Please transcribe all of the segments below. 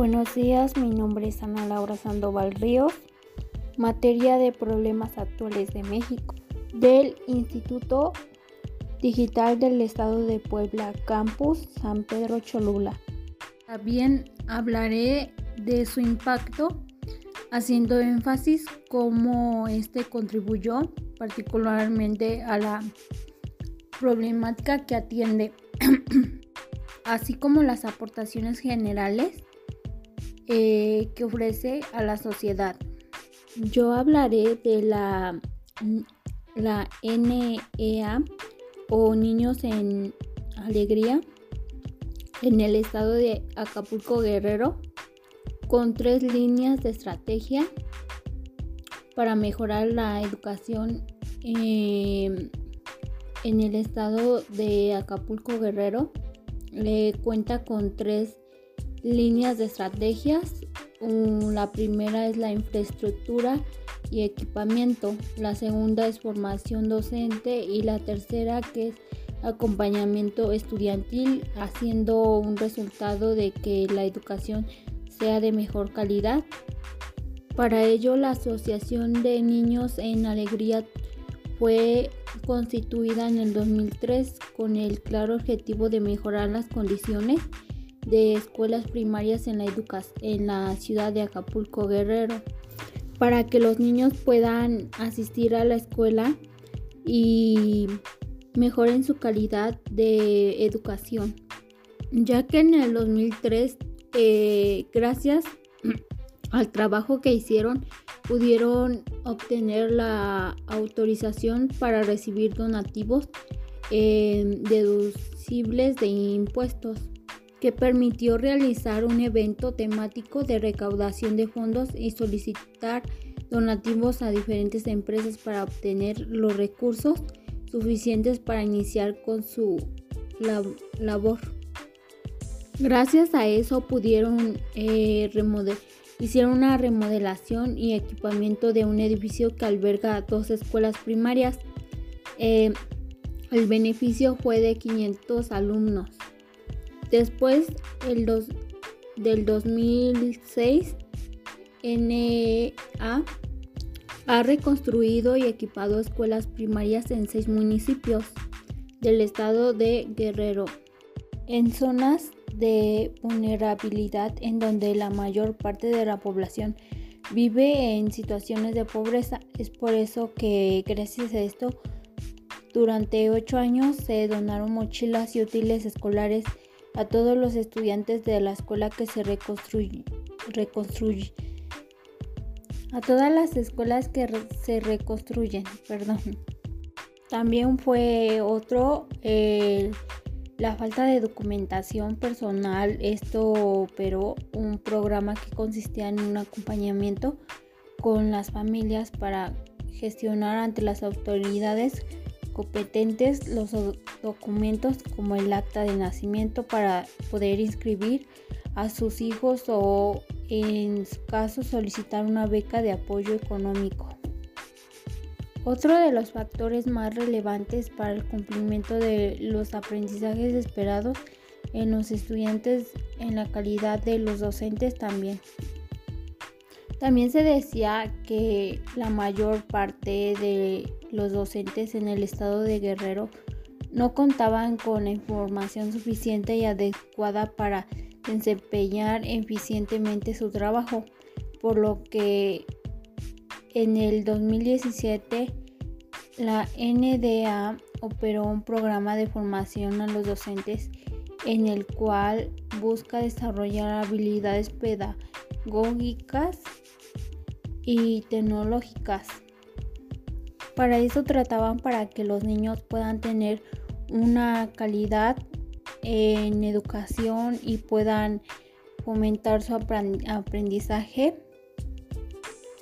Buenos días, mi nombre es Ana Laura Sandoval Ríos, materia de problemas actuales de México, del Instituto Digital del Estado de Puebla, Campus San Pedro Cholula. También hablaré de su impacto, haciendo énfasis cómo este contribuyó particularmente a la problemática que atiende, así como las aportaciones generales eh, que ofrece a la sociedad. Yo hablaré de la, la NEA o Niños en Alegría en el estado de Acapulco Guerrero con tres líneas de estrategia para mejorar la educación em, en el estado de Acapulco Guerrero. Le cuenta con tres líneas de estrategias. La primera es la infraestructura y equipamiento, la segunda es formación docente y la tercera que es acompañamiento estudiantil, haciendo un resultado de que la educación sea de mejor calidad. Para ello, la Asociación de Niños en Alegría fue constituida en el 2003 con el claro objetivo de mejorar las condiciones de escuelas primarias en la, en la ciudad de Acapulco Guerrero para que los niños puedan asistir a la escuela y mejoren su calidad de educación, ya que en el 2003, eh, gracias al trabajo que hicieron, pudieron obtener la autorización para recibir donativos eh, deducibles de impuestos que permitió realizar un evento temático de recaudación de fondos y solicitar donativos a diferentes empresas para obtener los recursos suficientes para iniciar con su labor. Gracias a eso pudieron eh, hicieron una remodelación y equipamiento de un edificio que alberga dos escuelas primarias. Eh, el beneficio fue de 500 alumnos. Después el del 2006, NEA ha reconstruido y equipado escuelas primarias en seis municipios del estado de Guerrero, en zonas de vulnerabilidad en donde la mayor parte de la población vive en situaciones de pobreza. Es por eso que gracias a esto, durante ocho años se donaron mochilas y útiles escolares a todos los estudiantes de la escuela que se reconstruye, a todas las escuelas que se reconstruyen, perdón. También fue otro la falta de documentación personal. Esto operó un programa que consistía en un acompañamiento con las familias para gestionar ante las autoridades competentes los documentos como el acta de nacimiento para poder inscribir a sus hijos o en su caso solicitar una beca de apoyo económico. Otro de los factores más relevantes para el cumplimiento de los aprendizajes esperados en los estudiantes en la calidad de los docentes también. También se decía que la mayor parte de los docentes en el estado de Guerrero no contaban con información suficiente y adecuada para desempeñar eficientemente su trabajo, por lo que en el 2017 la NDA operó un programa de formación a los docentes en el cual busca desarrollar habilidades pedagógicas y tecnológicas. Para eso trataban para que los niños puedan tener una calidad en educación y puedan fomentar su aprendizaje.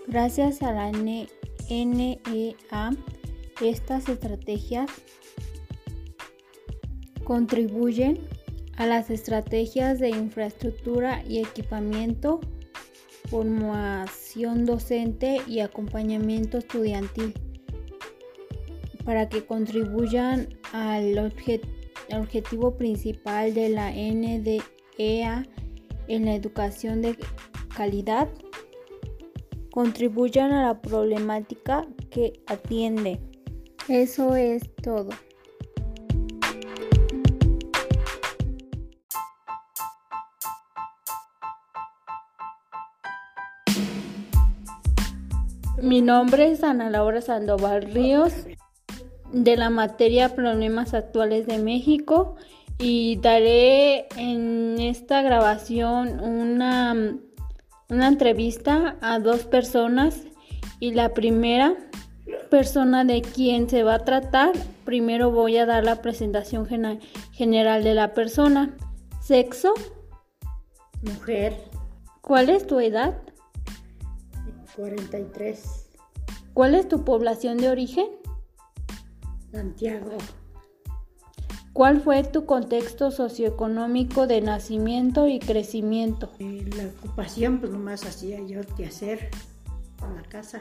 Gracias a la NEA, estas estrategias contribuyen a las estrategias de infraestructura y equipamiento formación docente y acompañamiento estudiantil para que contribuyan al objetivo principal de la NDEA en la educación de calidad contribuyan a la problemática que atiende. Eso es todo. Mi nombre es Ana Laura Sandoval Ríos de la materia Problemas Actuales de México y daré en esta grabación una, una entrevista a dos personas y la primera persona de quien se va a tratar, primero voy a dar la presentación general de la persona. Sexo. Mujer. ¿Cuál es tu edad? 43. ¿Cuál es tu población de origen? Santiago. ¿Cuál fue tu contexto socioeconómico de nacimiento y crecimiento? La ocupación, pues nomás hacía yo que hacer en la casa.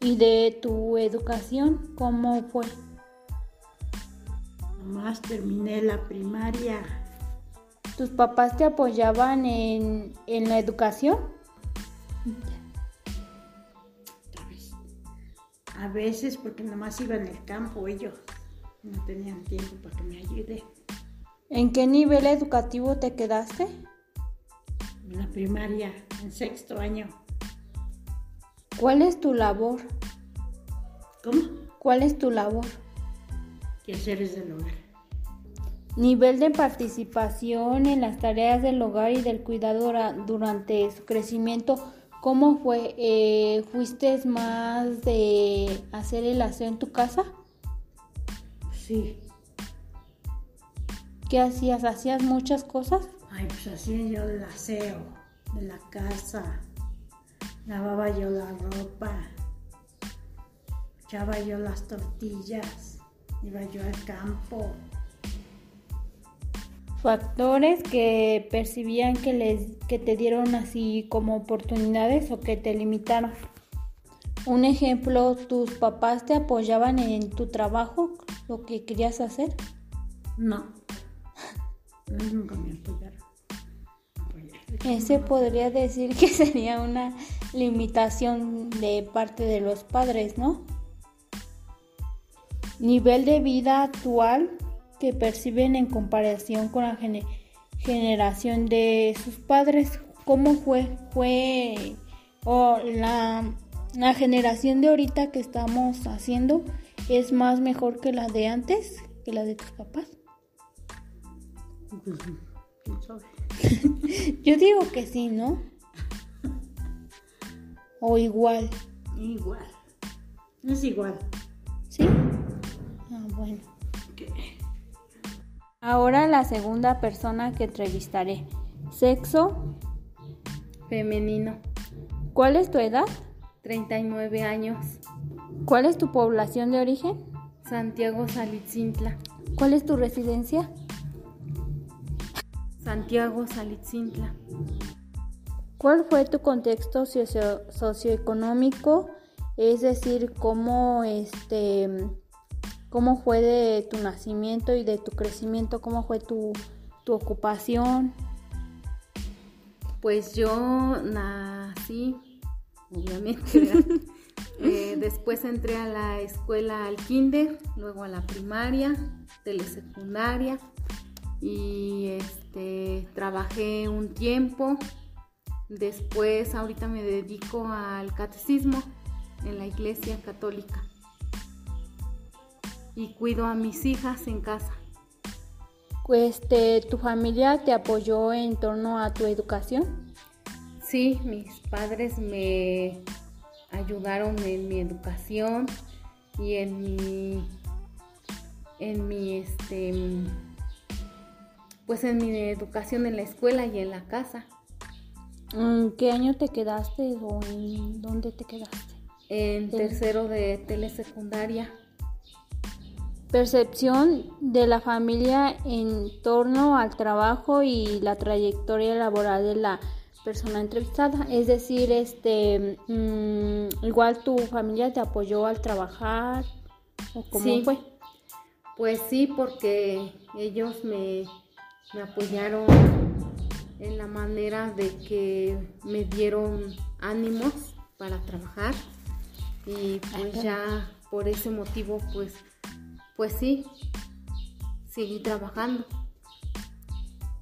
¿Y de tu educación, cómo fue? Nomás terminé la primaria. ¿Tus papás te apoyaban en, en la educación? A veces porque nomás iba en el campo ellos. No tenían tiempo para que me ayude. ¿En qué nivel educativo te quedaste? En la primaria, en sexto año. ¿Cuál es tu labor? ¿Cómo? ¿Cuál es tu labor? Quehaceres del hogar. Nivel de participación en las tareas del hogar y del cuidado durante su crecimiento ¿Cómo fue? Eh, ¿Fuiste más de hacer el aseo en tu casa? Sí. ¿Qué hacías? ¿Hacías muchas cosas? Ay, pues hacía yo el aseo de la casa. Lavaba yo la ropa. Echaba yo las tortillas. Iba yo al campo factores que percibían que les que te dieron así como oportunidades o que te limitaron. Un ejemplo, tus papás te apoyaban en tu trabajo, lo que querías hacer? No. nunca me apoyaron. Ese podría decir que sería una limitación de parte de los padres, ¿no? Nivel de vida actual que perciben en comparación con la generación de sus padres. ¿Cómo fue? Fue o la, la generación de ahorita que estamos haciendo es más mejor que la de antes, que la de tus papás. Yo digo que sí, ¿no? O igual. Igual. Es igual. ¿Sí? Ah, bueno. Ahora la segunda persona que entrevistaré. Sexo femenino. ¿Cuál es tu edad? 39 años. ¿Cuál es tu población de origen? Santiago Salitzintla. ¿Cuál es tu residencia? Santiago Salitzintla. ¿Cuál fue tu contexto socioeconómico? Es decir, cómo este cómo fue de tu nacimiento y de tu crecimiento, cómo fue tu, ocupación. Pues yo nací, obviamente, eh, después entré a la escuela al kinder, luego a la primaria, telesecundaria y este, trabajé un tiempo. Después ahorita me dedico al catecismo en la iglesia católica y cuido a mis hijas en casa. Este, ¿Tu familia te apoyó en torno a tu educación? Sí, mis padres me ayudaron en mi educación y en mi en mi este pues en mi educación en la escuela y en la casa. ¿En qué año te quedaste o en dónde te quedaste? En tercero de telesecundaria percepción de la familia en torno al trabajo y la trayectoria laboral de la persona entrevistada. Es decir, este, mm, igual tu familia te apoyó al trabajar o cómo fue. Pues sí, porque ellos me, me apoyaron en la manera de que me dieron ánimos para trabajar y pues ya por ese motivo pues pues sí seguí trabajando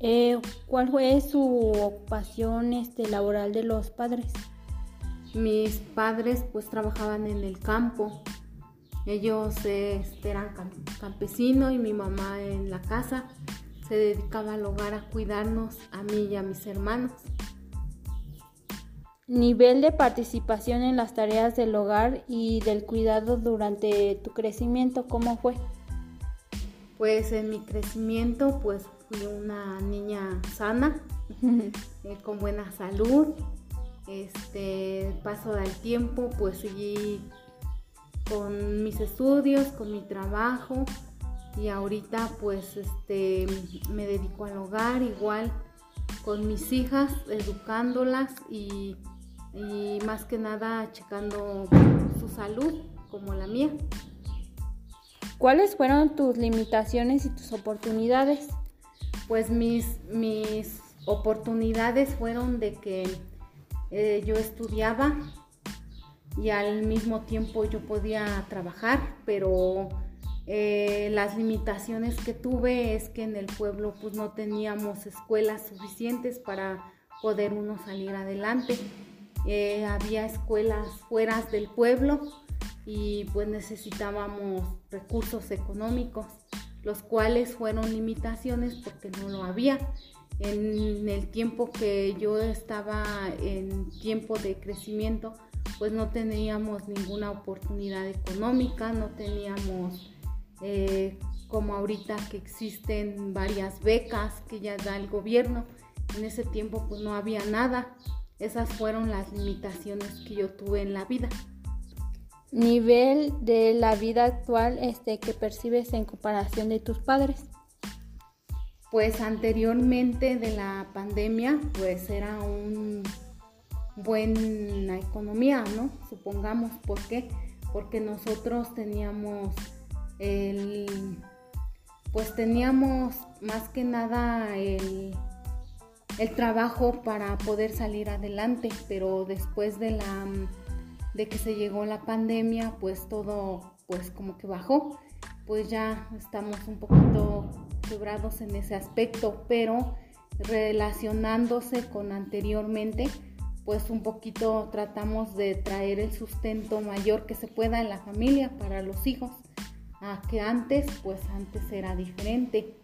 eh, ¿Cuál fue su ocupación este, laboral de los padres? Mis padres pues trabajaban en el campo. Ellos este, eran campesinos y mi mamá en la casa se dedicaba al hogar a cuidarnos a mí y a mis hermanos. Nivel de participación en las tareas del hogar y del cuidado durante tu crecimiento, ¿cómo fue? Pues en mi crecimiento pues fui una niña sana, eh, con buena salud. Este paso del tiempo, pues seguí con mis estudios, con mi trabajo y ahorita pues este me dedico al hogar igual con mis hijas, educándolas y, y más que nada checando su salud como la mía. ¿Cuáles fueron tus limitaciones y tus oportunidades? pues mis, mis oportunidades fueron de que eh, yo estudiaba y al mismo tiempo yo podía trabajar, pero eh, las limitaciones que tuve es que en el pueblo pues no teníamos escuelas suficientes para poder uno salir adelante. Eh, había escuelas fuera del pueblo y pues necesitábamos recursos económicos los cuales fueron limitaciones porque no lo había. En el tiempo que yo estaba en tiempo de crecimiento, pues no teníamos ninguna oportunidad económica, no teníamos eh, como ahorita que existen varias becas que ya da el gobierno. En ese tiempo pues no había nada. Esas fueron las limitaciones que yo tuve en la vida nivel de la vida actual este, que percibes en comparación de tus padres? Pues anteriormente de la pandemia, pues era un buena economía, ¿no? Supongamos, ¿por qué? Porque nosotros teníamos el, pues teníamos más que nada el, el trabajo para poder salir adelante, pero después de la de que se llegó la pandemia, pues todo pues como que bajó. Pues ya estamos un poquito quebrados en ese aspecto, pero relacionándose con anteriormente, pues un poquito tratamos de traer el sustento mayor que se pueda en la familia para los hijos, a que antes, pues antes era diferente.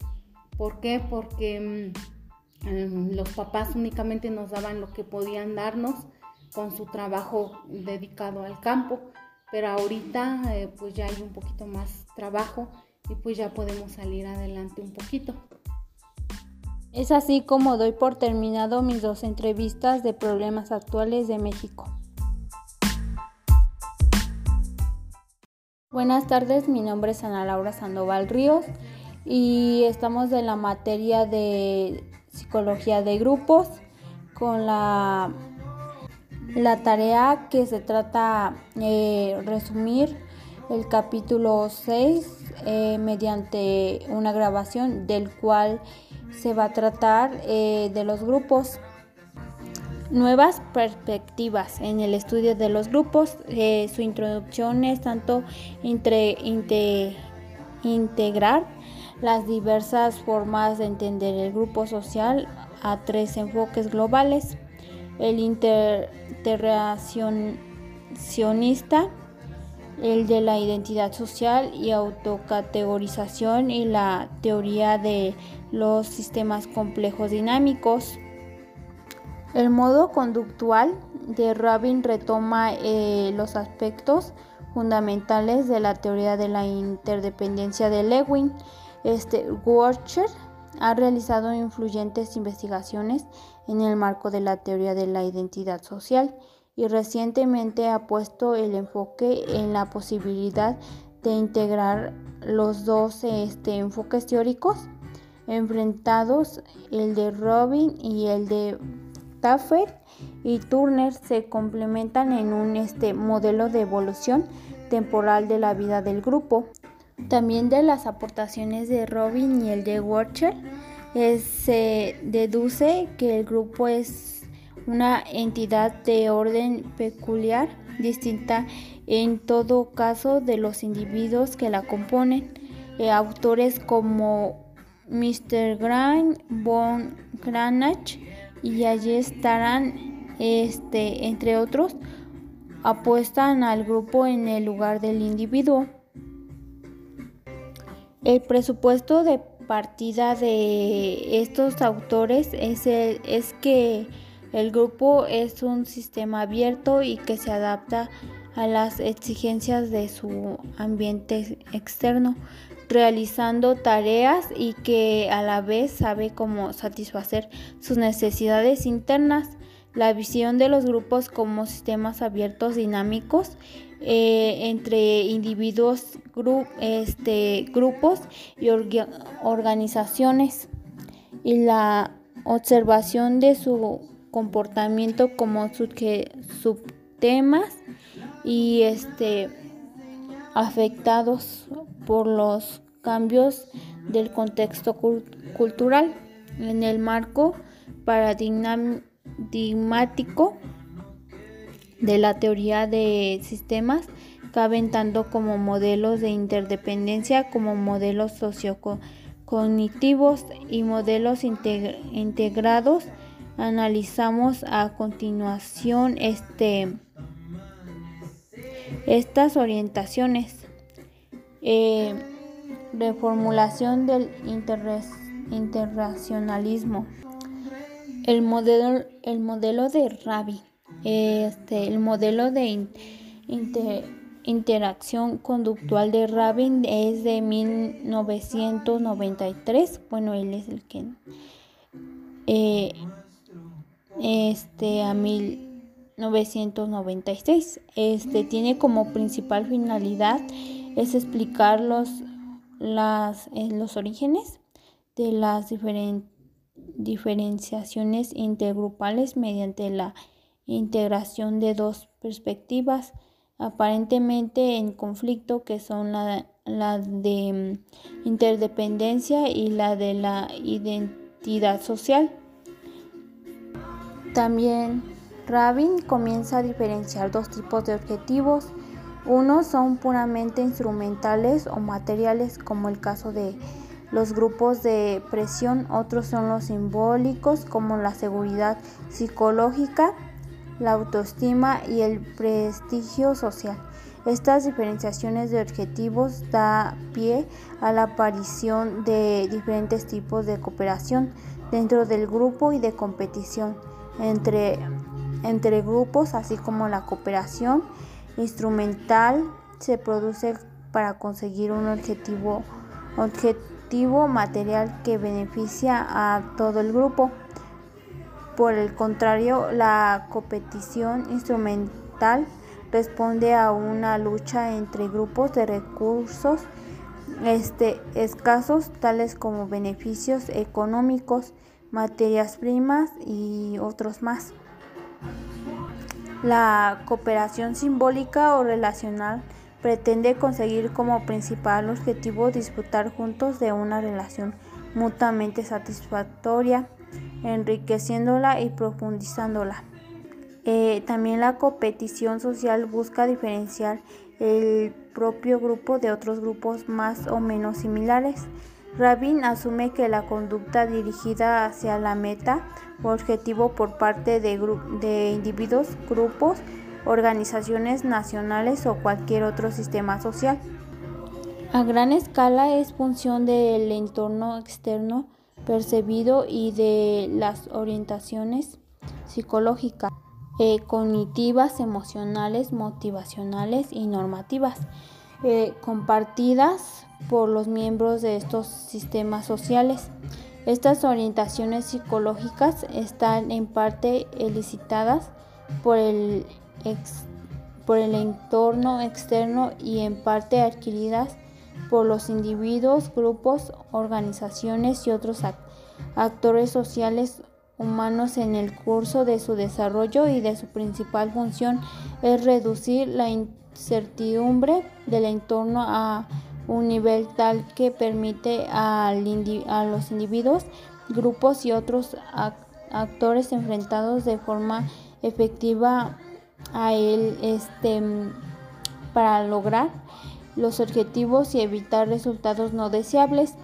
¿Por qué? Porque mm, los papás únicamente nos daban lo que podían darnos con su trabajo dedicado al campo, pero ahorita eh, pues ya hay un poquito más trabajo y pues ya podemos salir adelante un poquito. Es así como doy por terminado mis dos entrevistas de problemas actuales de México. Buenas tardes, mi nombre es Ana Laura Sandoval Ríos y estamos de la materia de psicología de grupos con la la tarea que se trata de eh, resumir el capítulo 6 eh, mediante una grabación del cual se va a tratar eh, de los grupos. Nuevas perspectivas en el estudio de los grupos. su introducción es tanto integrar las diversas formas de entender el grupo social a tres enfoques globales el interrelacionista, el de la identidad social y autocategorización y la teoría de los sistemas complejos dinámicos. El modo conductual de Rabin retoma eh, los aspectos fundamentales de la teoría de la interdependencia de Lewin. Este, ha realizado influyentes investigaciones en el marco de la teoría de la identidad social y recientemente ha puesto el enfoque en la posibilidad de integrar los dos este, enfoques teóricos enfrentados, el de Robin y el de Taffer y Turner se complementan en un este, modelo de evolución temporal de la vida del grupo. También de las aportaciones de Robin y el de Worcher se deduce que el grupo es una entidad de orden peculiar, distinta en todo caso de los individuos que la componen. Eh, autores como Mr. Grant, von Kranach y allí estarán, este, entre otros, apuestan al grupo en el lugar del individuo. El presupuesto de partida de estos autores es, es que el grupo es un sistema abierto y que se adapta a las exigencias de su ambiente externo, realizando tareas y que a la vez sabe cómo satisfacer sus necesidades internas. La visión de los grupos como sistemas abiertos dinámicos eh, entre individuos, este, grupos y organizaciones. Y la observación de su comportamiento como subtemas y este afectados por los cambios del contexto cultural en el marco paradigmático de la teoría de sistemas caben tanto como modelos de interdependencia como modelos sociocognitivos y modelos integrados analizamos a continuación este estas orientaciones. Eh, reformulación del internacionalismo. El modelo, el modelo de Rabi, este, el modelo de interacción conductual de Rabin es de 1993. Bueno, él es el que eh, este a mil 1996. Este tiene como principal finalidad es explicar los, las, eh, los orígenes de las diferenciaciones intergrupales mediante la integración de dos perspectivas aparentemente en conflicto que son la, la de mm, interdependencia y la de la identidad social. También Rabin comienza a diferenciar dos tipos de objetivos. Unos son puramente instrumentales o materiales, como el caso de los grupos de presión. Otros son los simbólicos, como la seguridad psicológica, la autoestima y el prestigio social. Estas diferenciaciones de objetivos da pie a la aparición de diferentes tipos de cooperación dentro del grupo y de competición entre entre grupos, así como la cooperación instrumental se produce para conseguir un objetivo, material que beneficia a todo el grupo. Por el contrario, la competición instrumental responde a una lucha entre grupos de recursos este, escasos, tales como beneficios económicos, materias primas y otros más. La cooperación simbólica o relacional pretende conseguir como principal objetivo disfrutar juntos de una relación mutuamente satisfactoria, enriqueciéndola y profundizándola. Eh, también la competición social busca diferenciar el propio grupo de otros grupos más o menos similares. Rabin asume que la conducta dirigida hacia la meta objetivo por parte de, de individuos, grupos, organizaciones nacionales o cualquier otro sistema social. A gran escala es función del entorno externo percibido y de las orientaciones psicológicas, eh, cognitivas, emocionales, motivacionales y normativas, eh, compartidas por los miembros de estos sistemas sociales. Estas orientaciones psicológicas están en parte elicitadas por el, por el entorno externo y en parte adquiridas por los individuos, grupos, organizaciones y otros actores sociales humanos en el curso de su desarrollo y de su principal función es reducir la incertidumbre del entorno a un nivel tal que permite a los individuos grupos y otros actores enfrentados de forma efectiva a él este, para lograr los objetivos y evitar resultados no deseables.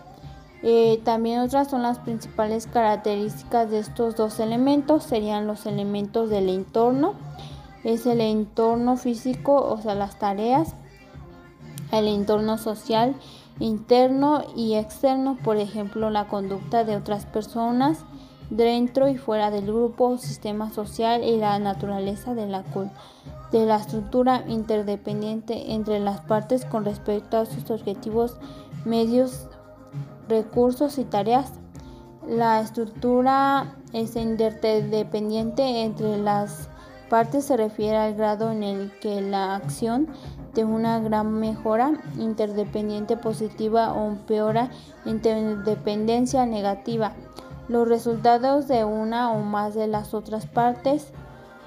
Eh, también otras son las principales características de estos dos elementos, serían los elementos del entorno, es el entorno físico, o sea, las tareas, el entorno social interno y externo, por ejemplo, la conducta de otras personas dentro y fuera del grupo, sistema social y la naturaleza de la, de la estructura interdependiente entre las partes con respecto a sus objetivos, medios, recursos y tareas. La estructura es interdependiente entre las partes se refiere al grado en el que la acción de una gran mejora interdependiente positiva o empeora interdependencia negativa. Los resultados de una o más de las otras partes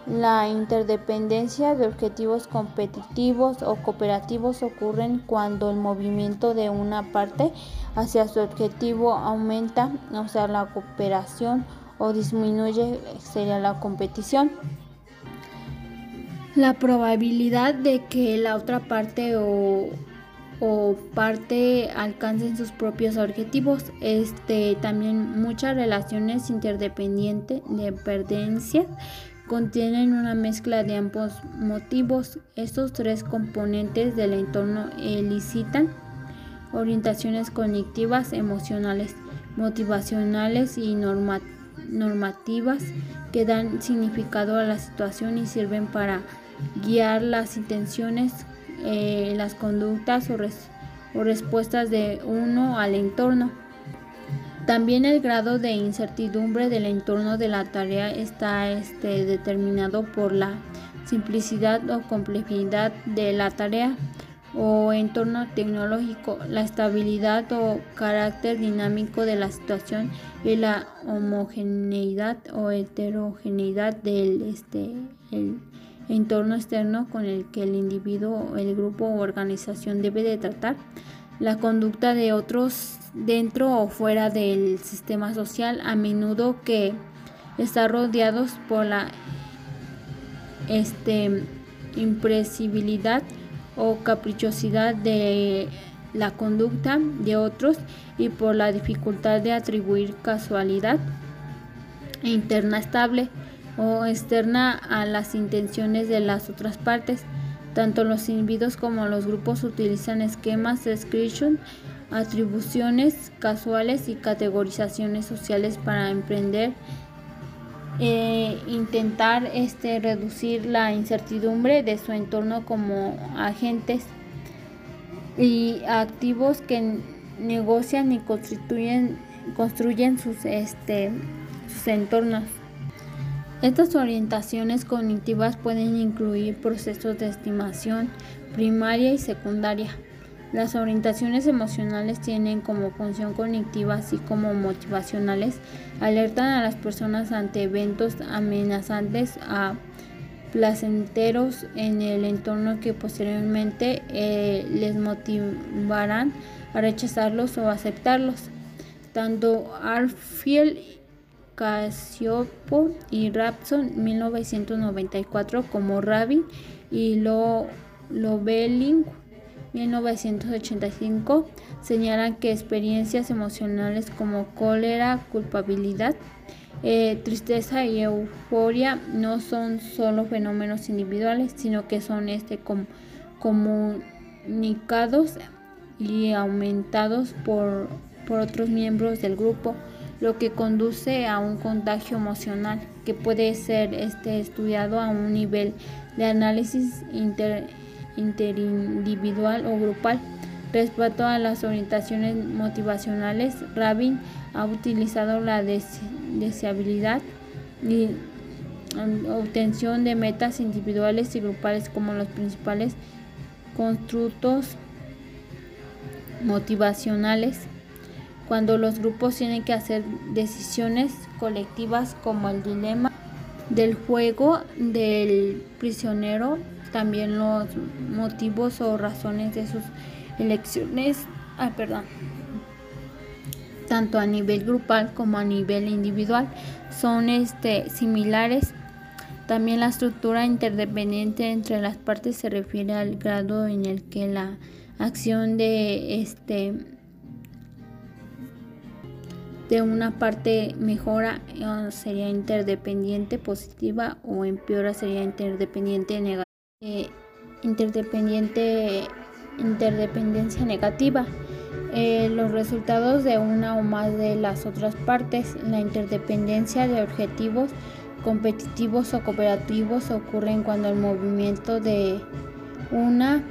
la interdependencia de objetivos competitivos o cooperativos ocurren cuando el movimiento de una parte hacia su objetivo aumenta, o sea, la cooperación o disminuye, sería la competición. La probabilidad de que la otra parte o, o parte alcancen sus propios objetivos. Este, también muchas relaciones interdependientes de pertenencia contienen una mezcla de ambos motivos. Estos tres componentes del entorno elicitan orientaciones cognitivas, emocionales, motivacionales y normativas que dan significado a la situación y sirven para guiar las intenciones, eh, las conductas o, o respuestas de uno al entorno. También el grado de incertidumbre del entorno de la tarea está este, determinado por la simplicidad o complejidad de la tarea o entorno tecnológico, la estabilidad o carácter dinámico de la situación y la homogeneidad o heterogeneidad del este, entorno externo con el que el individuo, el grupo o organización debe de tratar. La conducta de otros dentro o fuera del sistema social, a menudo que está rodeados por la este, impresibilidad o caprichosidad de la conducta de otros y por la dificultad de atribuir casualidad interna estable o externa a las intenciones de las otras partes. Tanto los individuos como los grupos utilizan esquemas de description, atribuciones casuales y categorizaciones sociales para emprender e intentar este, reducir la incertidumbre de su entorno como agentes y activos que negocian y construyen sus, este, sus entornos. Estas orientaciones cognitivas pueden incluir procesos de estimación primaria y secundaria. Las orientaciones emocionales tienen como función cognitiva así como motivacionales, alertan a las personas ante eventos amenazantes a placenteros en el entorno que posteriormente eh, les motivarán a rechazarlos o aceptarlos. Tanto Arfield Casiopo y Rapson 1994 como Rabin y Lo, Loveling 1985 señalan que experiencias emocionales como cólera, culpabilidad, eh, tristeza y euforia no son solo fenómenos individuales, sino que son este comunicados y aumentados por, por otros miembros del grupo lo que conduce a un contagio emocional que puede ser este, estudiado a un nivel de análisis interindividual o grupal. Respecto a las orientaciones motivacionales, Rabin ha utilizado la deseabilidad y um, obtención de metas individuales y grupales como los principales constructos motivacionales cuando los grupos tienen que hacer decisiones colectivas como el dilema del juego del prisionero, también los motivos o razones de sus elecciones, ah, perdón, tanto a nivel grupal como a nivel individual, son este, similares. También la estructura interdependiente entre las partes se refiere al grado en el que la acción de este de una parte mejora sería interdependiente positiva o empeora sería interdependiente negativa. Eh, interdependiente interdependencia negativa. Eh, los resultados de una o más de las otras partes, la interdependencia de objetivos competitivos o cooperativos ocurren cuando el movimiento de una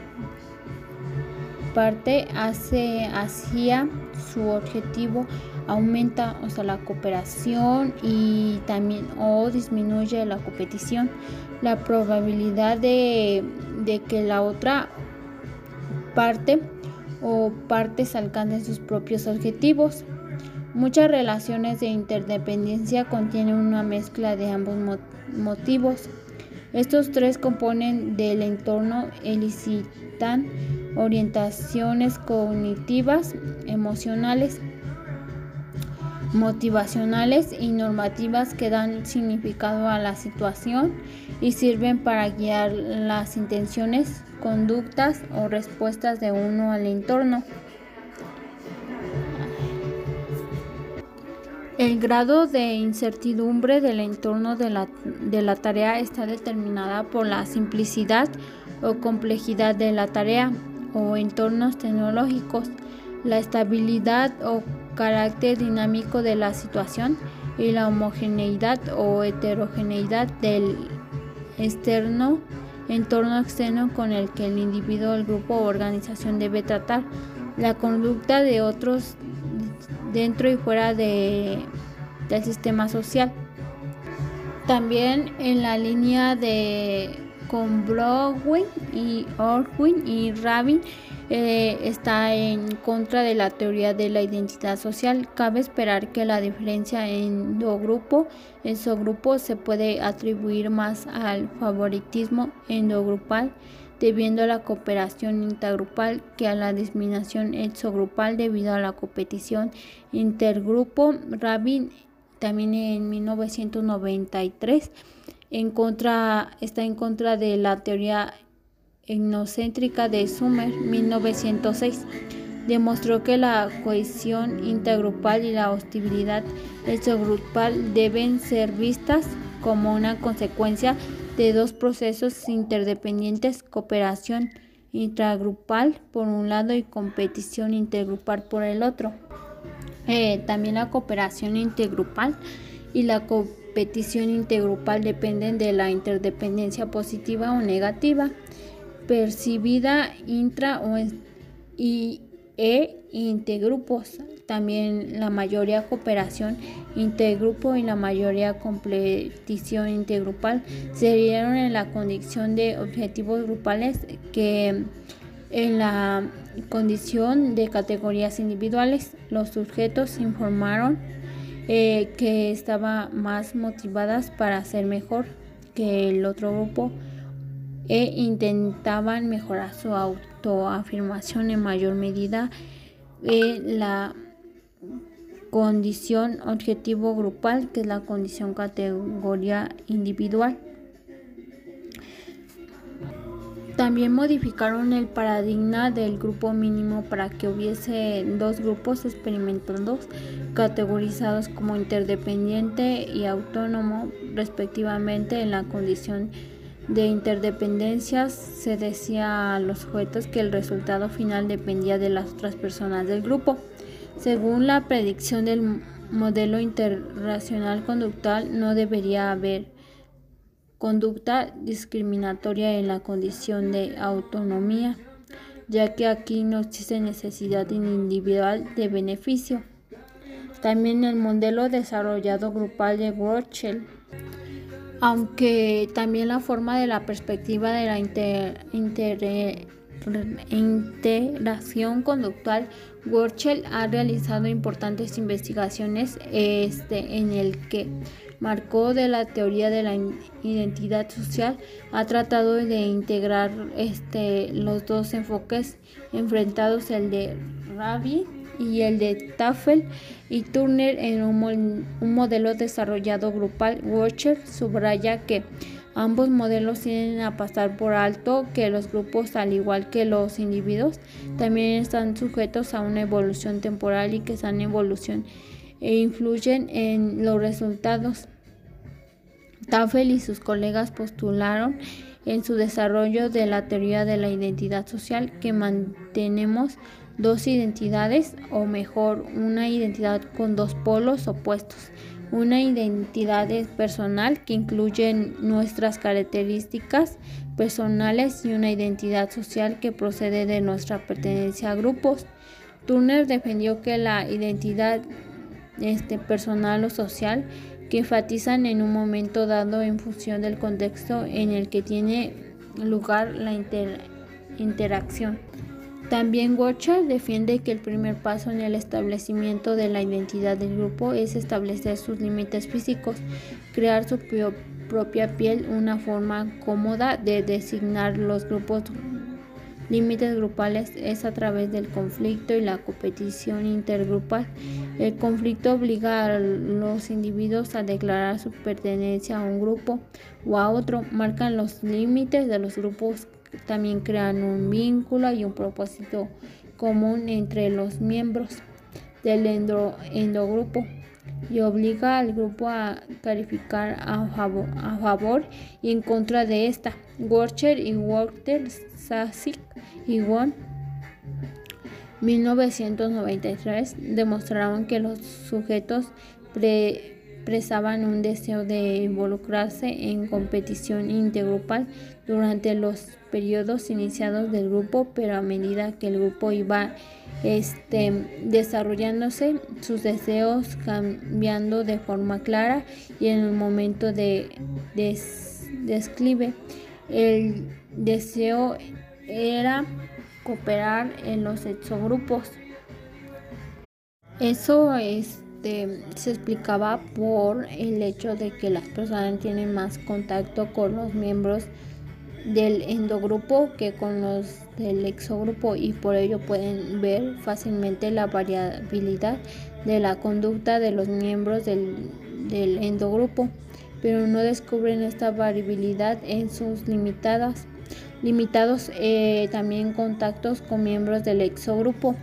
parte hace hacia su objetivo aumenta o sea la cooperación y también o disminuye la competición. La probabilidad de, de que la otra parte o partes alcancen sus propios objetivos. Muchas relaciones de interdependencia contienen una mezcla de ambos motivos. Estos tres componen del entorno elicitan orientaciones cognitivas, emocionales, motivacionales y normativas que dan significado a la situación y sirven para guiar las intenciones, conductas o respuestas de uno al entorno. El grado de incertidumbre del entorno de la, de la, tarea está determinada por la simplicidad o complejidad de la tarea, o entornos tecnológicos, la estabilidad o carácter dinámico de la situación y la homogeneidad o heterogeneidad del externo entorno externo con el que el individuo, el grupo o organización debe tratar, la conducta de otros dentro y fuera de, del sistema social. También en la línea de con y Orwin y Rabin eh, está en contra de la teoría de la identidad social. Cabe esperar que la diferencia en endogrupo grupo se puede atribuir más al favoritismo endogrupal debido a la cooperación intergrupal que a la discriminación exogrupal debido a la competición intergrupo. Rabin también en 1993 en contra, está en contra de la teoría etnocéntrica de Summer 1906. Demostró que la cohesión intergrupal y la hostilidad exogrupal deben ser vistas como una consecuencia de dos procesos interdependientes, cooperación intragrupal por un lado y competición intergrupal por el otro. Eh, también la cooperación intergrupal y la competición intergrupal dependen de la interdependencia positiva o negativa percibida intra o e intergrupos. También la mayoría cooperación intergrupo y la mayoría competición intergrupal se dieron en la condición de objetivos grupales que en la condición de categorías individuales los sujetos informaron eh, que estaban más motivadas para ser mejor que el otro grupo e intentaban mejorar su autoafirmación en mayor medida en la condición objetivo grupal que es la condición categoría individual. También modificaron el paradigma del grupo mínimo para que hubiese dos grupos experimentando categorizados como interdependiente y autónomo respectivamente en la condición de interdependencias se decía a los sujetos que el resultado final dependía de las otras personas del grupo. Según la predicción del modelo interracional conductual no debería haber conducta discriminatoria en la condición de autonomía, ya que aquí no existe necesidad individual de beneficio. También el modelo desarrollado grupal de Rothschild, aunque también la forma de la perspectiva de la integración conductual, Rothschild ha realizado importantes investigaciones este, en el que marcó de la teoría de la identidad social, ha tratado de integrar este, los dos enfoques enfrentados, el de Rabi y el de Tafel y Turner en un, modelo desarrollado grupal. Watcher subraya que ambos modelos tienen a pasar por alto que los grupos, al igual que los individuos, también están sujetos a una evolución temporal y que están en evolución e influyen en los resultados. Tafel y sus colegas postularon en su desarrollo de la teoría de la identidad social que mantenemos dos identidades o mejor una identidad con dos polos opuestos. Una identidad personal que incluye nuestras características personales y una identidad social que procede de nuestra pertenencia a grupos. Turner defendió que la identidad este, personal o social que enfatizan en un momento dado en función del contexto en el que tiene lugar la interacción. También Watcher defiende que el primer paso en el establecimiento de la identidad del grupo es establecer sus límites físicos, crear su propia piel, una forma cómoda de designar los grupos límites grupales es a través del conflicto y la competición intergrupal. El conflicto obliga a los individuos a declarar su pertenencia a un grupo o a otro, marcan los límites de los grupos, también crean un vínculo y un propósito común entre los miembros del endogrupo y obliga al grupo a calificar a favor, a favor y en contra de esta. Gorcher y Walter Sasik y Won 1993 demostraron que los sujetos expresaban un deseo de involucrarse en competición intergrupal durante los periodos iniciados del grupo, pero a medida que el grupo iba este, desarrollándose, sus deseos cambiando de forma clara y en el momento de desclive, el deseo era cooperar en los exogrupos. Eso se explicaba por el hecho de que las personas tienen más contacto con los miembros del endogrupo que con los del exogrupo y por ello pueden ver fácilmente la variabilidad de la conducta de los miembros del, del endogrupo, pero no descubren esta variabilidad en sus limitadas limitados eh, también contactos con miembros del exogrupo.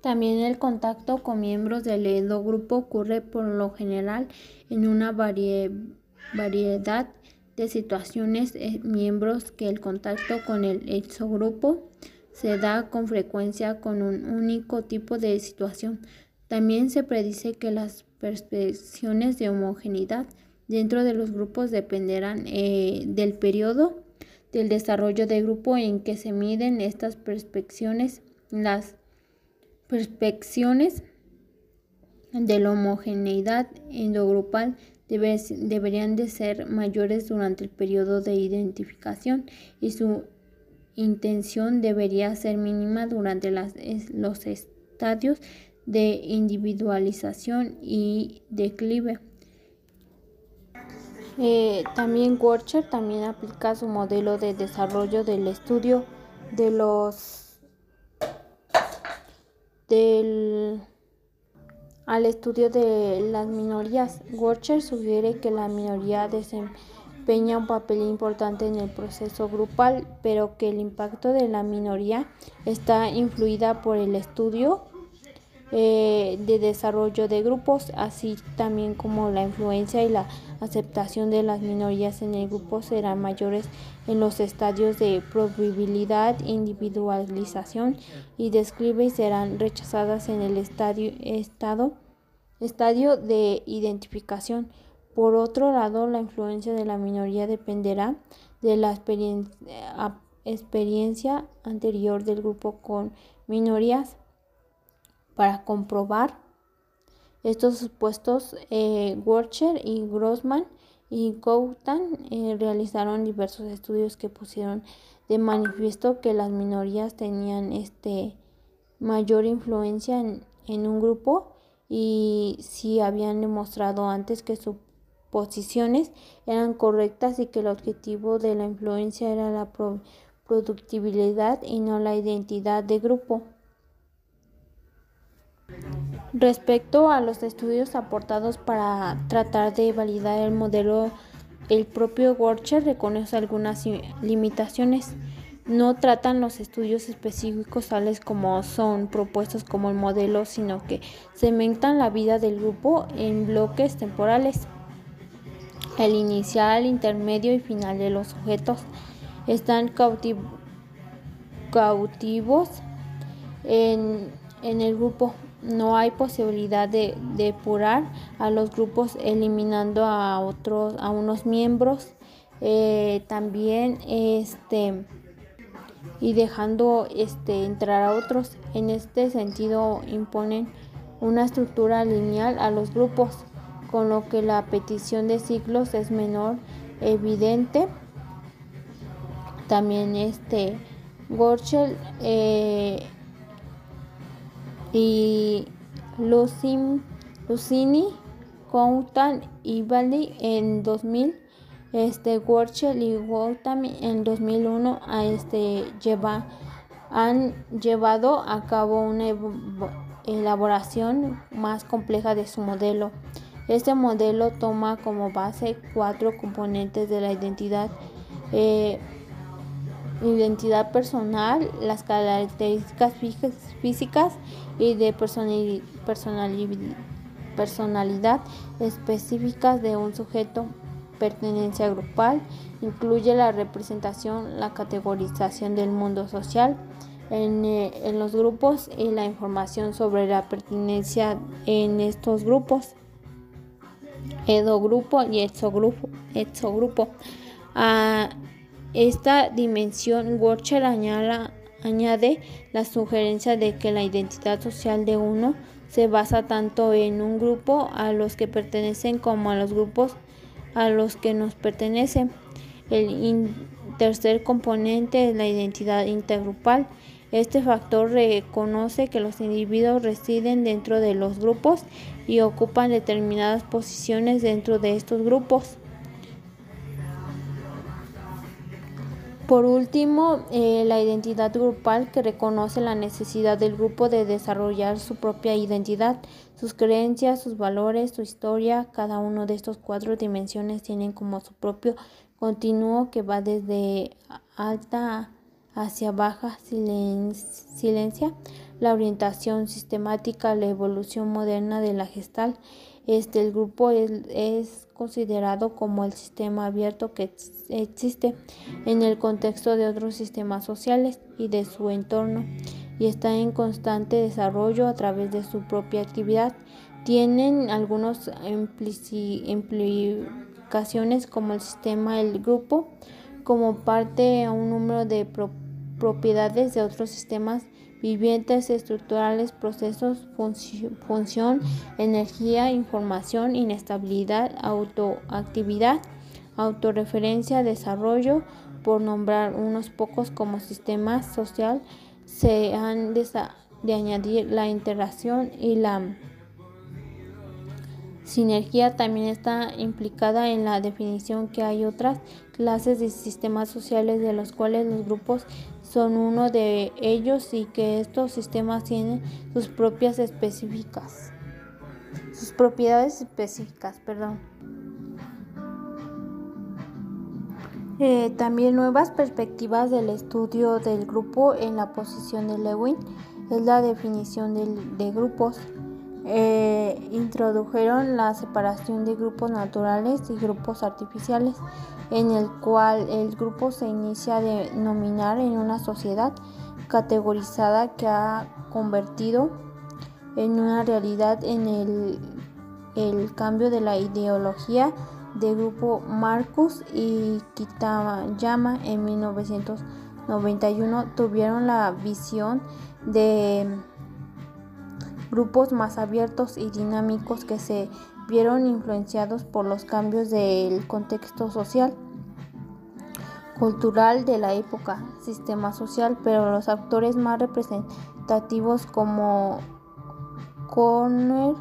También el contacto con miembros del endogrupo ocurre por lo general en una variedad de situaciones, eh, miembros que el contacto con el exogrupo se da con frecuencia con un único tipo de situación. También se predice que las percepciones de homogeneidad dentro de los grupos dependerán eh, del periodo del desarrollo de grupo en que se miden estas perspecciones, las perspecciones de la homogeneidad endogrupal deberían de ser mayores durante el periodo de identificación y su intención debería ser mínima durante los estadios de individualización y declive. Eh, también Worcher también aplica su modelo de desarrollo del estudio de los del al estudio de las minorías. Worcher sugiere que la minoría desempeña un papel importante en el proceso grupal, pero que el impacto de la minoría está influida por el estudio eh, de desarrollo de grupos, así también como la influencia y la aceptación de las minorías en el grupo serán mayores en los estadios de probabilidad, individualización y describe y serán rechazadas en el estadio, estado, estadio de identificación. Por otro lado, la influencia de la minoría dependerá de la experiencia anterior del grupo con minorías para comprobar estos supuestos, eh, y Grossman y Goutan eh, realizaron diversos estudios que pusieron de manifiesto que las minorías tenían este mayor influencia en, un grupo y si habían demostrado antes que sus posiciones eran correctas y que el objetivo de la influencia era la productividad y no la identidad de grupo. Respecto a los estudios aportados para tratar de validar el modelo, el propio Gorcher reconoce algunas limitaciones. No tratan los estudios específicos tales como son propuestos como el modelo, sino que segmentan la vida del grupo en bloques temporales. El inicial, intermedio y final de los sujetos están cautivos en el grupo no hay posibilidad de depurar a los grupos eliminando a otros a unos miembros. Eh, también este y dejando este entrar a otros. En este sentido imponen una estructura lineal a los grupos con lo que la petición de ciclos es menor evidente. También este Gorchel eh, y Lucini, Coutan y Bali en 2000, este Worchel y Woutam en 2001 a este lleva, han llevado a cabo una elaboración más compleja de su modelo. Este modelo toma como base cuatro componentes de la identidad. Eh, identidad personal, las características físicas y de personalidad específicas de un sujeto, pertenencia grupal, incluye la representación, la categorización del mundo social en, eh, en los grupos y la información sobre la pertenencia en estos grupos. Edogrupo y exogrupo. A esta dimensión, Worcher añade la sugerencia de que la identidad social de uno se basa tanto en un grupo a los que pertenecen como a los grupos a los que nos pertenecen. El tercer componente es la identidad intergrupal. Este factor reconoce que los individuos residen dentro de los grupos y ocupan determinadas posiciones dentro de estos grupos. Por último, eh, la identidad grupal que reconoce la necesidad del grupo de desarrollar su propia identidad, sus creencias, sus valores, su historia. Cada uno de estos cuatro dimensiones tienen como su propio continuo que va desde alta hacia baja silencia, la orientación sistemática, la evolución moderna de la gestal. Este, el grupo es, considerado como el sistema abierto que existe en el contexto de otros sistemas sociales y de su entorno y está en constante desarrollo a través de su propia actividad. Tienen algunas implicaciones como el sistema, el grupo, como parte a un número de propiedades de otros sistemas vivientes estructurales, procesos, función, energía, información, inestabilidad, autoactividad, autorreferencia, desarrollo, por nombrar unos pocos como sistema social, se han de, de añadir la interacción y la sinergia también está implicada en la definición que hay otras clases de sistemas sociales de los cuales los grupos son uno de ellos y que estos sistemas tienen sus propias específicas, sus propiedades específicas, perdón. Eh, también nuevas perspectivas del estudio del grupo en la posición de Lewin es la definición de, de grupos. Eh, introdujeron la separación de grupos naturales y grupos artificiales en el cual el grupo se inicia a denominar en una sociedad categorizada que ha convertido en una realidad en el, el cambio de la ideología de grupo Marcus y Kitayama en 1991 tuvieron la visión de grupos más abiertos y dinámicos que se vieron influenciados por los cambios del contexto social, cultural de la época, sistema social, pero los actores más representativos como Corner,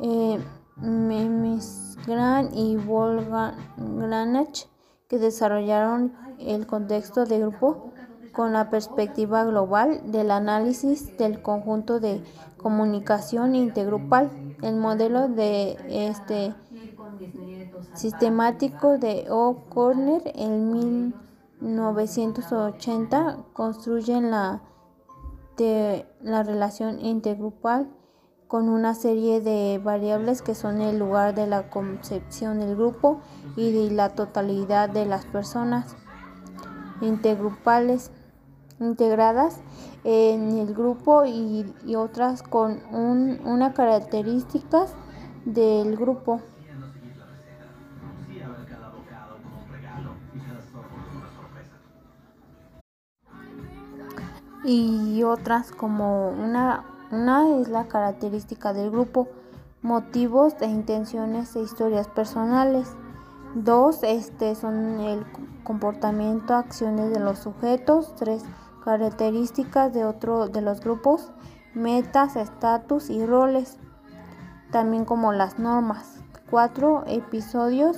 eh, Memes Gran y Wolfgang Granach, que desarrollaron el contexto de grupo, con la perspectiva global del análisis del conjunto de comunicación intergrupal. El modelo de este sistemático de O'Connor en 1980 construye la, de, la relación intergrupal con una serie de variables que son el lugar de la concepción del grupo y de la totalidad de las personas intergrupales integradas en el grupo y, otras con un, una características del grupo. Y otras como una, una es la característica del grupo, motivos e intenciones e historias personales. Dos, este son el comportamiento, acciones de los sujetos. Tres, características de otro de los grupos, metas, estatus y roles, también como las normas. Cuatro episodios,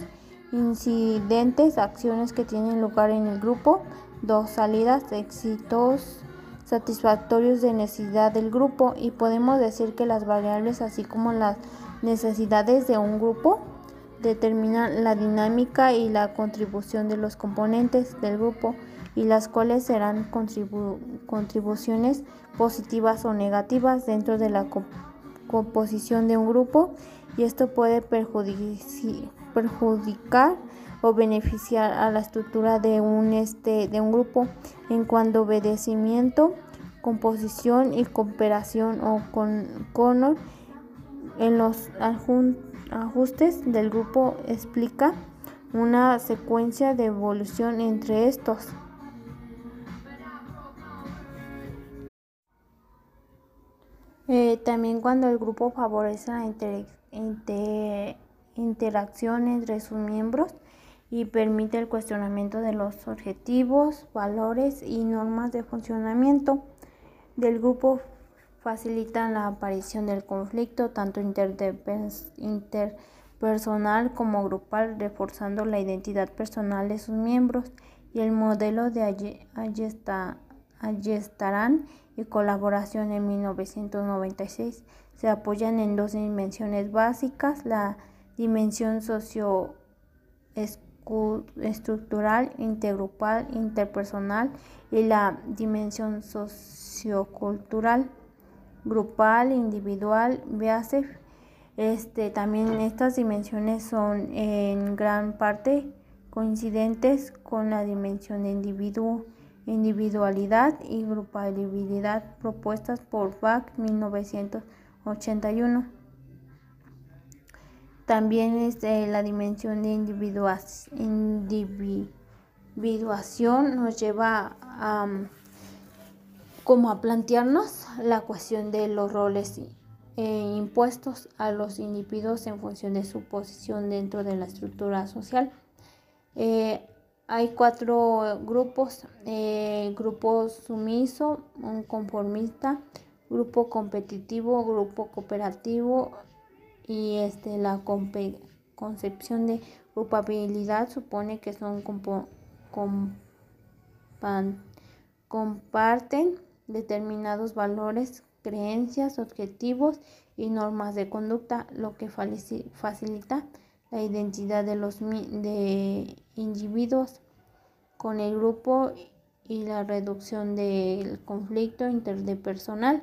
incidentes, acciones que tienen lugar en el grupo. Dos salidas, éxitos satisfactorios de necesidad del grupo y podemos decir que las variables así como las necesidades de un grupo determinan la dinámica y la contribución de los componentes del grupo y las cuales serán contribuciones positivas o negativas dentro de la composición de un grupo y esto puede perjudicar o beneficiar a la estructura de un, este, de un grupo en cuanto a obedecimiento, composición y cooperación o con, en los ajustes del grupo explica una secuencia de evolución entre estos. Eh, también cuando el grupo favorece la interacción entre sus miembros y permite el cuestionamiento de los objetivos, valores y normas de funcionamiento del grupo facilitan la aparición del conflicto tanto interpersonal como grupal, reforzando la identidad personal de sus miembros y el modelo de Ayestarán y colaboración en 1996 se apoyan en dos dimensiones básicas, la dimensión socioestructural, intergrupal, interpersonal y la dimensión sociocultural, grupal, individual. Este, también estas dimensiones son en gran parte coincidentes con la dimensión individuo individualidad y grupalidad propuestas por Bach 1981. También es la dimensión de individuación nos lleva a, como a plantearnos la cuestión de los roles e impuestos a los individuos en función de su posición dentro de la estructura social. Eh, hay cuatro grupos, eh, grupo sumiso, un conformista, grupo competitivo, grupo cooperativo y este, la concepción de grupabilidad supone que son comparten determinados valores, creencias, objetivos y normas de conducta, lo que facilita la identidad de los de individuos con el grupo y la reducción del conflicto interpersonal.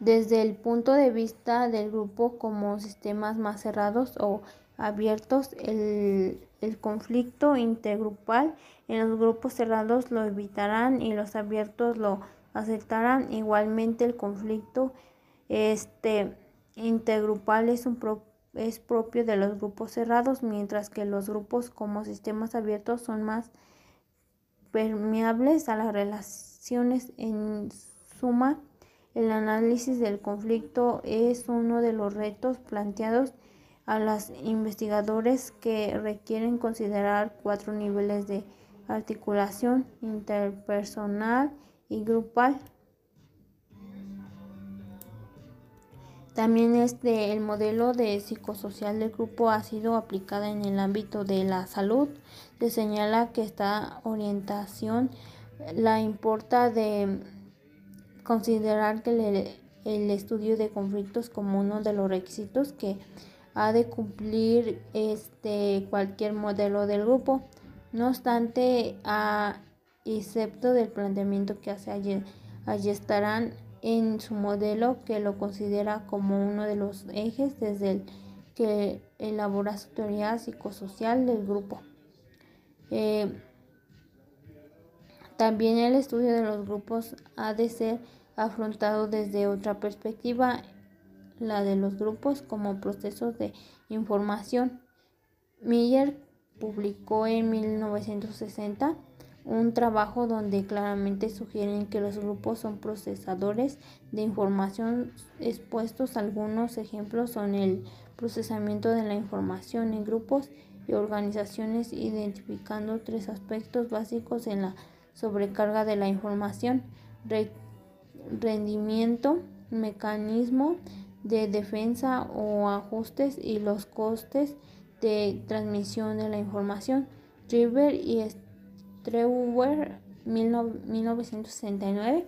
Desde el punto de vista del grupo como sistemas más cerrados o abiertos, el, el conflicto intergrupal en los grupos cerrados lo evitarán y los abiertos lo aceptarán. Igualmente el conflicto este, intergrupal es un es propio de los grupos cerrados, mientras que los grupos como sistemas abiertos son más permeables a las relaciones. En suma, el análisis del conflicto es uno de los retos planteados a los investigadores que requieren considerar cuatro niveles de articulación interpersonal y grupal. También este, el modelo de psicosocial del grupo ha sido aplicada en el ámbito de la salud. Se señala que esta orientación la importa de considerar que el, estudio de conflictos como uno de los requisitos que ha de cumplir este cualquier modelo del grupo. No obstante, a excepto del planteamiento que hace allí, allí estarán en su modelo que lo considera como uno de los ejes desde el que elabora su teoría psicosocial del grupo. Eh, también el estudio de los grupos ha de ser afrontado desde otra perspectiva, la de los grupos como procesos de información. Miller publicó en 1960 un trabajo donde claramente sugieren que los grupos son procesadores de información expuestos. Algunos ejemplos son el procesamiento de la información en grupos y organizaciones, identificando tres aspectos básicos en la sobrecarga de la información, rendimiento, mecanismo de defensa o ajustes y los costes de transmisión de la información. River y Treuer 1969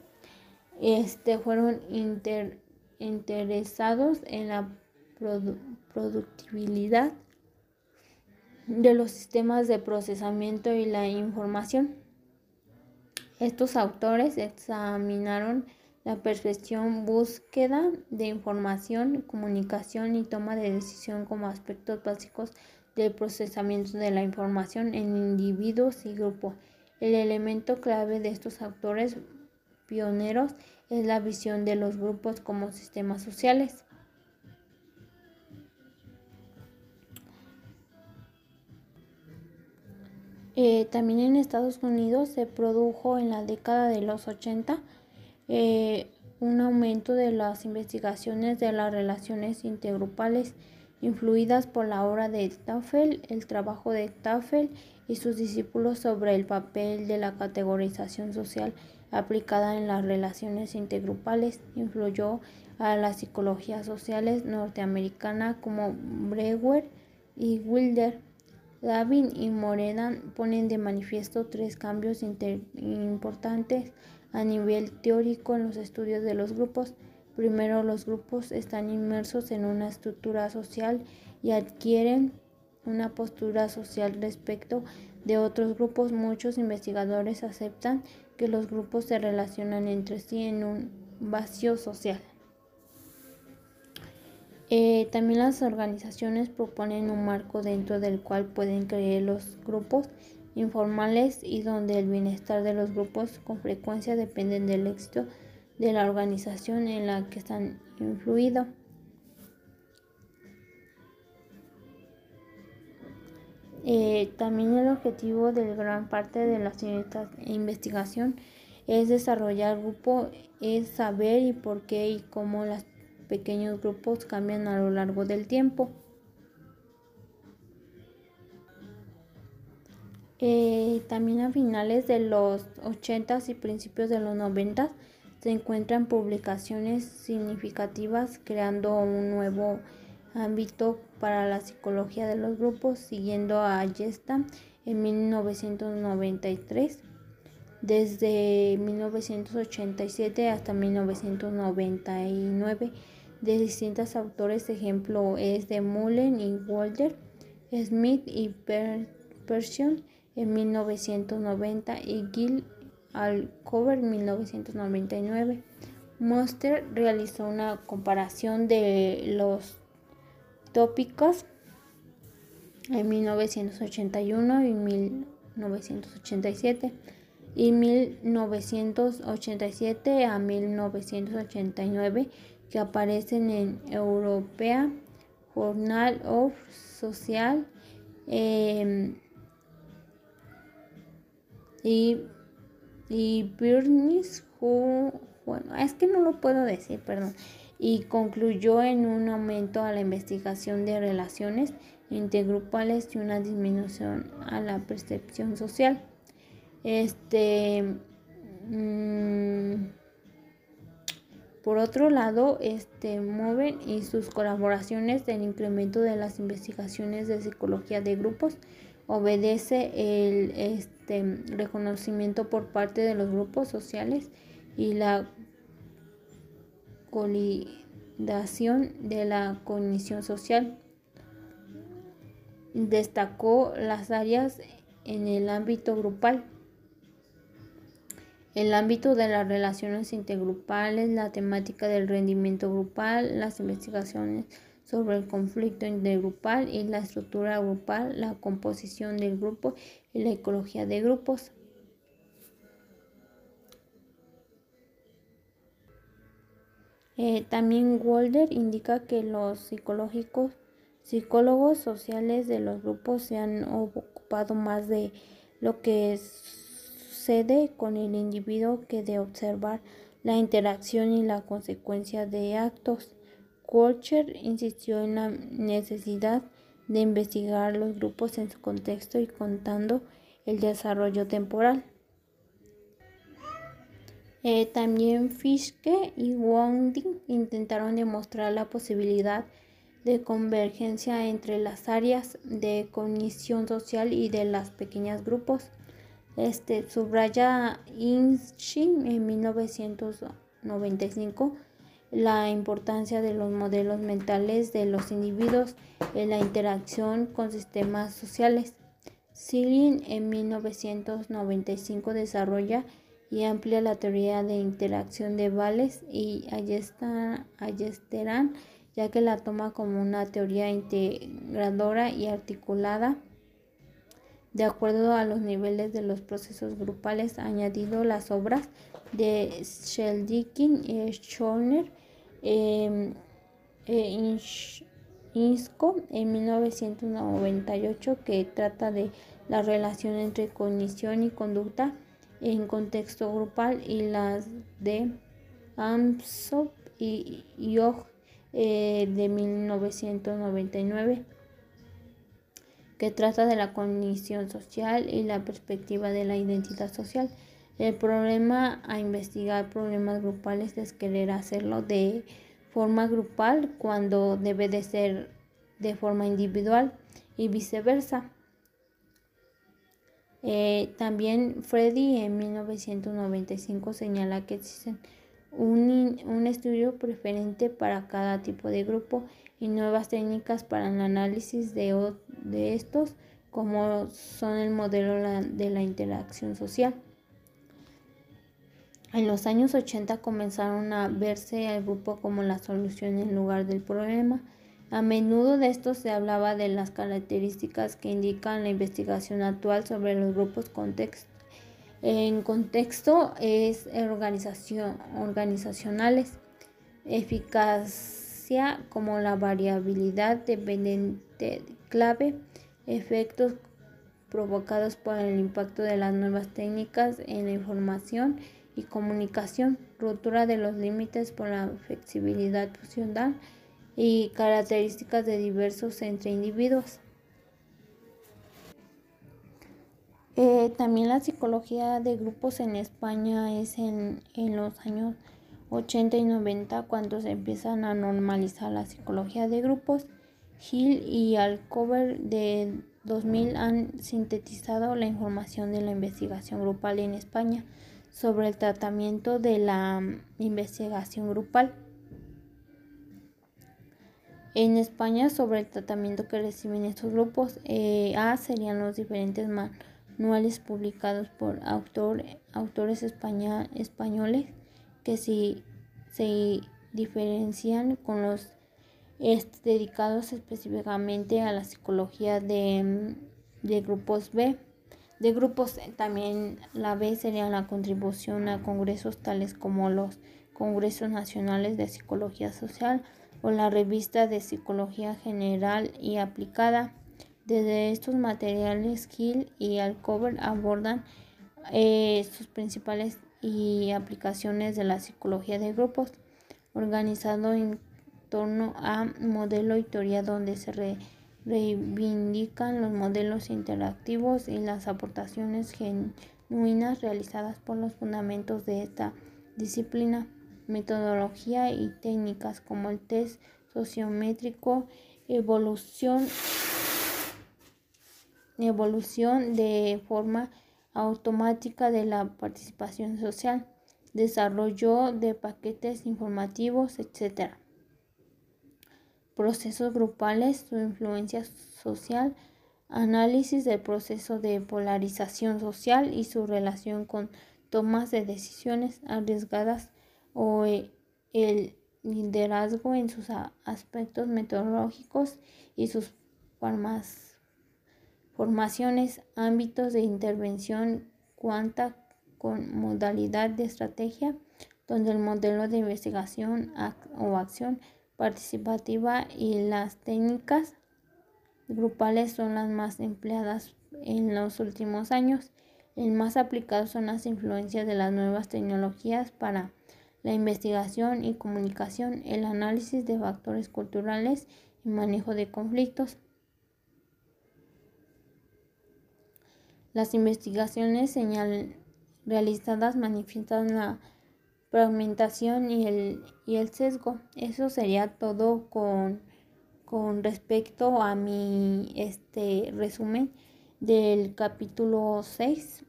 este, fueron interesados en la productividad de los sistemas de procesamiento y la información. Estos autores examinaron la percepción, búsqueda de información, comunicación y toma de decisión como aspectos básicos del procesamiento de la información en individuos y grupos. El elemento clave de estos autores pioneros es la visión de los grupos como sistemas sociales. Eh, también en Estados Unidos se produjo en la década de los 80 eh, un aumento de las investigaciones de las relaciones intergrupales influidas por la obra de Tafel, el trabajo de Tafel y sus discípulos sobre el papel de la categorización social aplicada en las relaciones intergrupales influyó a las psicologías sociales norteamericanas como Brewer y Wilder. Davin y Moredan ponen de manifiesto tres cambios importantes a nivel teórico en los estudios de los grupos. Primero, los grupos están inmersos en una estructura social y adquieren una postura social respecto de otros grupos. Muchos investigadores aceptan que los grupos se relacionan entre sí en un vacío social. Eh, también las organizaciones proponen un marco dentro del cual pueden creer los grupos informales y donde el bienestar de los grupos con frecuencia depende del éxito de la organización en la que están influidos. Eh, también el objetivo de gran parte de la investigación es desarrollar grupo, es saber y por qué y cómo los pequeños grupos cambian a lo largo del tiempo. Eh, también a finales de los 80 y principios de los 90 se encuentran publicaciones significativas creando un nuevo ámbito para la psicología de los grupos, siguiendo a Yesta en 1993. Desde 1987 hasta 1999, de distintos autores, ejemplo es de Mullen y Walter, Smith y Persson en 1990 y Gil Alcover en 1999. Monster realizó una comparación de los tópicos en 1981 y 1987 y 1987 a 1989 que aparecen en Europea Journal of Social em, y y Birnis, bueno, es que no lo puedo decir, perdón, y concluyó en un aumento a la investigación de relaciones intergrupales y una disminución a la percepción social. Este, mm, Por otro lado, este, Moven y sus colaboraciones del incremento de las investigaciones de psicología de grupos obedece el este, reconocimiento por parte de los grupos sociales y la colidación de la cognición social. Destacó las áreas en el ámbito grupal el ámbito de las relaciones intergrupales, la temática del rendimiento grupal, las investigaciones sobre el conflicto intergrupal y la estructura grupal, la composición del grupo y la ecología de grupos. Eh, también Walder indica que los psicológicos, psicólogos sociales de los grupos se han ocupado más de lo que es con el individuo que de observar la interacción y la consecuencia de actos. Kolcher insistió en la necesidad de investigar los grupos en su contexto y contando el desarrollo temporal. Eh, también Fischke y Wonding intentaron demostrar la posibilidad de convergencia entre las áreas de cognición social y de los pequeños grupos. Este, subraya Inshin en 1995 la importancia de los modelos mentales de los individuos en la interacción con sistemas sociales. Silin en 1995 desarrolla y amplía la teoría de interacción de Vales y Ayesteran, ya que la toma como una teoría integradora y articulada. De acuerdo a los niveles de los procesos grupales, añadido las obras de Sheldikin y Schorner em, e Insco en 1998 que trata de la relación entre cognición y conducta en contexto grupal y las de Amsop y Yog eh, de 1999 que trata de la cognición social y la perspectiva de la identidad social. El problema a investigar problemas grupales es querer hacerlo de forma grupal cuando debe de ser de forma individual y viceversa. Eh, también Freddy en 1995 señala que existen un, un estudio preferente para cada tipo de grupo y nuevas técnicas para el análisis de, de estos, como son el modelo de la interacción social. En los años 80 comenzaron a verse al grupo como la solución en lugar del problema. A menudo de esto se hablaba de las características que indican la investigación actual sobre los grupos en contexto es organizacionales, eficaz como la variabilidad dependiente clave, efectos provocados por el impacto de las nuevas técnicas en la información y comunicación, ruptura de los límites por la flexibilidad funcional y características de diversos entre individuos. Eh, también la psicología de grupos en España es en, en los años 80 y 90 cuando se empiezan a normalizar la psicología de grupos. Hill y Alcover de 2000 han sintetizado la información de la investigación grupal en España sobre el tratamiento de la investigación grupal. En España, sobre el tratamiento que reciben estos grupos, eh, A serían los diferentes manuales publicados por autores españoles que si se diferencian con los dedicados específicamente a la psicología de, de grupos B. De grupos también la B sería la contribución a congresos tales como los Congresos Nacionales de Psicología Social o la Revista de Psicología General y Aplicada. Desde estos materiales, Hill y Alcover abordan eh, sus principales y aplicaciones de la psicología de grupos, organizado en torno a modelo y teoría donde se reivindican los modelos interactivos y las aportaciones genuinas realizadas por los fundamentos de esta disciplina. Metodología y técnicas como el test sociométrico, evolución, evolución de forma automática de la participación social, desarrollo de paquetes informativos, etc. Procesos grupales, su influencia social, análisis del proceso de polarización social y su relación con tomas de decisiones arriesgadas o el liderazgo en sus aspectos metodológicos y sus formas, formaciones, ámbitos de intervención cuanta con modalidad de estrategia, donde el modelo de investigación o acción participativa y las técnicas grupales son las más empleadas en los últimos años. El más aplicado son las influencias de las nuevas tecnologías para la investigación y comunicación, el análisis de factores culturales y manejo de conflictos. Las investigaciones realizadas manifiestan la fragmentación y el, y el sesgo. Eso sería todo con, con respecto a mi este resumen del capítulo 6.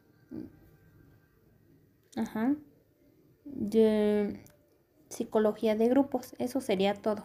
Ajá de psicología de grupos. Eso sería todo.